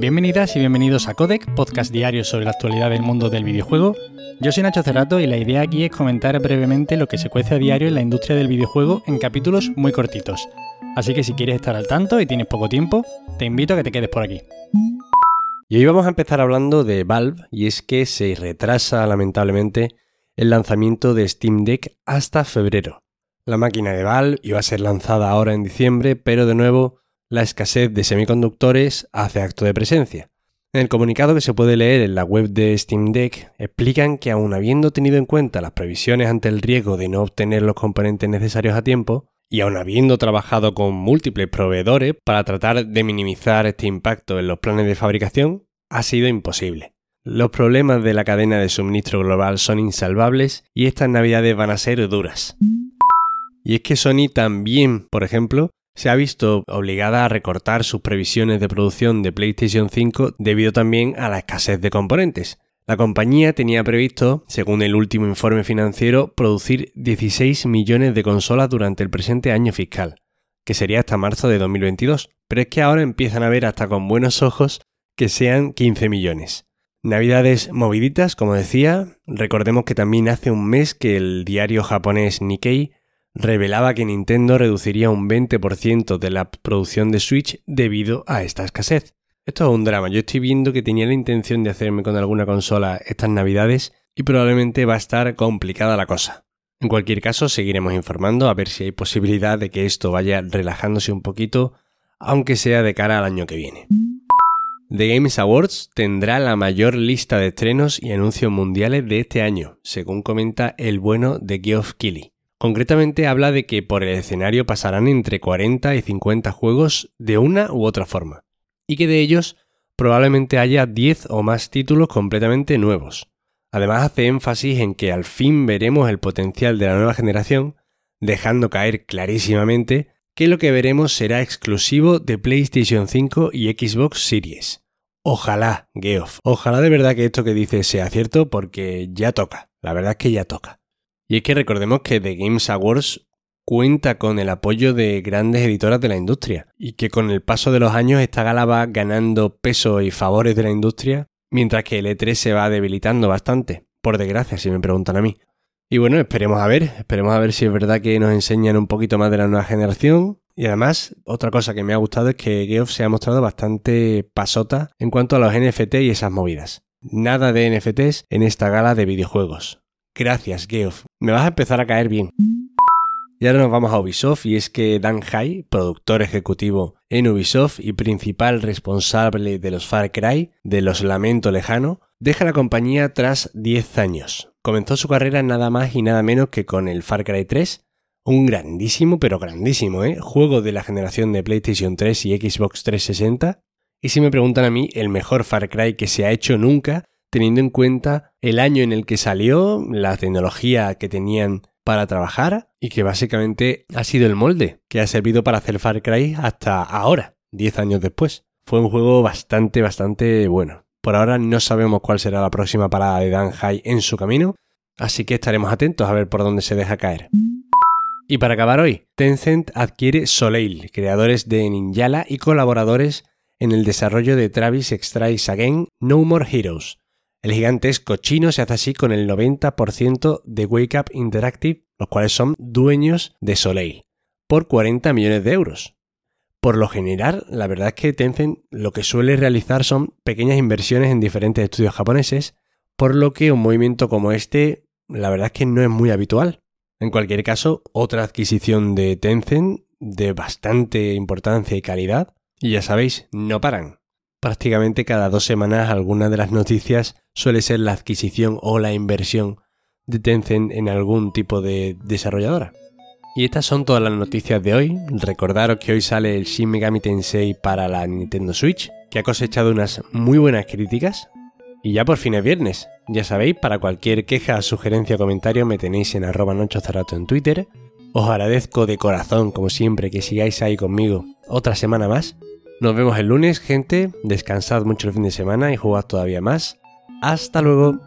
Bienvenidas y bienvenidos a Codec, podcast diario sobre la actualidad del mundo del videojuego. Yo soy Nacho Cerrato y la idea aquí es comentar brevemente lo que se cuece a diario en la industria del videojuego en capítulos muy cortitos. Así que si quieres estar al tanto y tienes poco tiempo, te invito a que te quedes por aquí. Y hoy vamos a empezar hablando de Valve y es que se retrasa lamentablemente el lanzamiento de Steam Deck hasta febrero. La máquina de Valve iba a ser lanzada ahora en diciembre, pero de nuevo la escasez de semiconductores hace acto de presencia. En el comunicado que se puede leer en la web de Steam Deck, explican que aun habiendo tenido en cuenta las previsiones ante el riesgo de no obtener los componentes necesarios a tiempo, y aun habiendo trabajado con múltiples proveedores para tratar de minimizar este impacto en los planes de fabricación, ha sido imposible. Los problemas de la cadena de suministro global son insalvables y estas navidades van a ser duras. Y es que Sony también, por ejemplo, se ha visto obligada a recortar sus previsiones de producción de PlayStation 5 debido también a la escasez de componentes. La compañía tenía previsto, según el último informe financiero, producir 16 millones de consolas durante el presente año fiscal, que sería hasta marzo de 2022, pero es que ahora empiezan a ver hasta con buenos ojos que sean 15 millones. Navidades moviditas, como decía, recordemos que también hace un mes que el diario japonés Nikkei revelaba que Nintendo reduciría un 20% de la producción de Switch debido a esta escasez. Esto es un drama, yo estoy viendo que tenía la intención de hacerme con alguna consola estas navidades y probablemente va a estar complicada la cosa. En cualquier caso, seguiremos informando a ver si hay posibilidad de que esto vaya relajándose un poquito, aunque sea de cara al año que viene. The Games Awards tendrá la mayor lista de estrenos y anuncios mundiales de este año, según comenta el bueno de Geoff Keighley. Concretamente habla de que por el escenario pasarán entre 40 y 50 juegos de una u otra forma, y que de ellos probablemente haya 10 o más títulos completamente nuevos. Además hace énfasis en que al fin veremos el potencial de la nueva generación, dejando caer clarísimamente que lo que veremos será exclusivo de PlayStation 5 y Xbox Series. Ojalá, Geoff, ojalá de verdad que esto que dice sea cierto porque ya toca, la verdad es que ya toca. Y es que recordemos que The Games Awards cuenta con el apoyo de grandes editoras de la industria y que con el paso de los años esta gala va ganando peso y favores de la industria, mientras que el E3 se va debilitando bastante, por desgracia, si me preguntan a mí. Y bueno, esperemos a ver, esperemos a ver si es verdad que nos enseñan un poquito más de la nueva generación. Y además, otra cosa que me ha gustado es que Geoff se ha mostrado bastante pasota en cuanto a los NFT y esas movidas. Nada de NFTs en esta gala de videojuegos. Gracias, Geoff. Me vas a empezar a caer bien. Y ahora nos vamos a Ubisoft y es que Dan Hai, productor ejecutivo en Ubisoft y principal responsable de los Far Cry, de los Lamento Lejano, deja la compañía tras 10 años. Comenzó su carrera nada más y nada menos que con el Far Cry 3, un grandísimo, pero grandísimo, ¿eh? juego de la generación de PlayStation 3 y Xbox 360. Y si me preguntan a mí, el mejor Far Cry que se ha hecho nunca teniendo en cuenta el año en el que salió, la tecnología que tenían para trabajar y que básicamente ha sido el molde que ha servido para hacer Far Cry hasta ahora, 10 años después. Fue un juego bastante, bastante bueno. Por ahora no sabemos cuál será la próxima parada de Dan Hai en su camino, así que estaremos atentos a ver por dónde se deja caer. Y para acabar hoy, Tencent adquiere Soleil, creadores de Ninjala y colaboradores en el desarrollo de Travis Strikes Again No More Heroes, el gigantesco chino se hace así con el 90% de Wake Up Interactive, los cuales son dueños de Soleil, por 40 millones de euros. Por lo general, la verdad es que Tencent lo que suele realizar son pequeñas inversiones en diferentes estudios japoneses, por lo que un movimiento como este, la verdad es que no es muy habitual. En cualquier caso, otra adquisición de Tencent de bastante importancia y calidad, y ya sabéis, no paran prácticamente cada dos semanas alguna de las noticias suele ser la adquisición o la inversión de Tencent en algún tipo de desarrolladora. Y estas son todas las noticias de hoy. Recordaros que hoy sale el Shin Megami Tensei para la Nintendo Switch, que ha cosechado unas muy buenas críticas. Y ya por fin es viernes. Ya sabéis, para cualquier queja, sugerencia o comentario me tenéis en arroba nochozarato en Twitter. Os agradezco de corazón, como siempre, que sigáis ahí conmigo otra semana más nos vemos el lunes, gente. Descansad mucho el fin de semana y jugad todavía más. Hasta luego.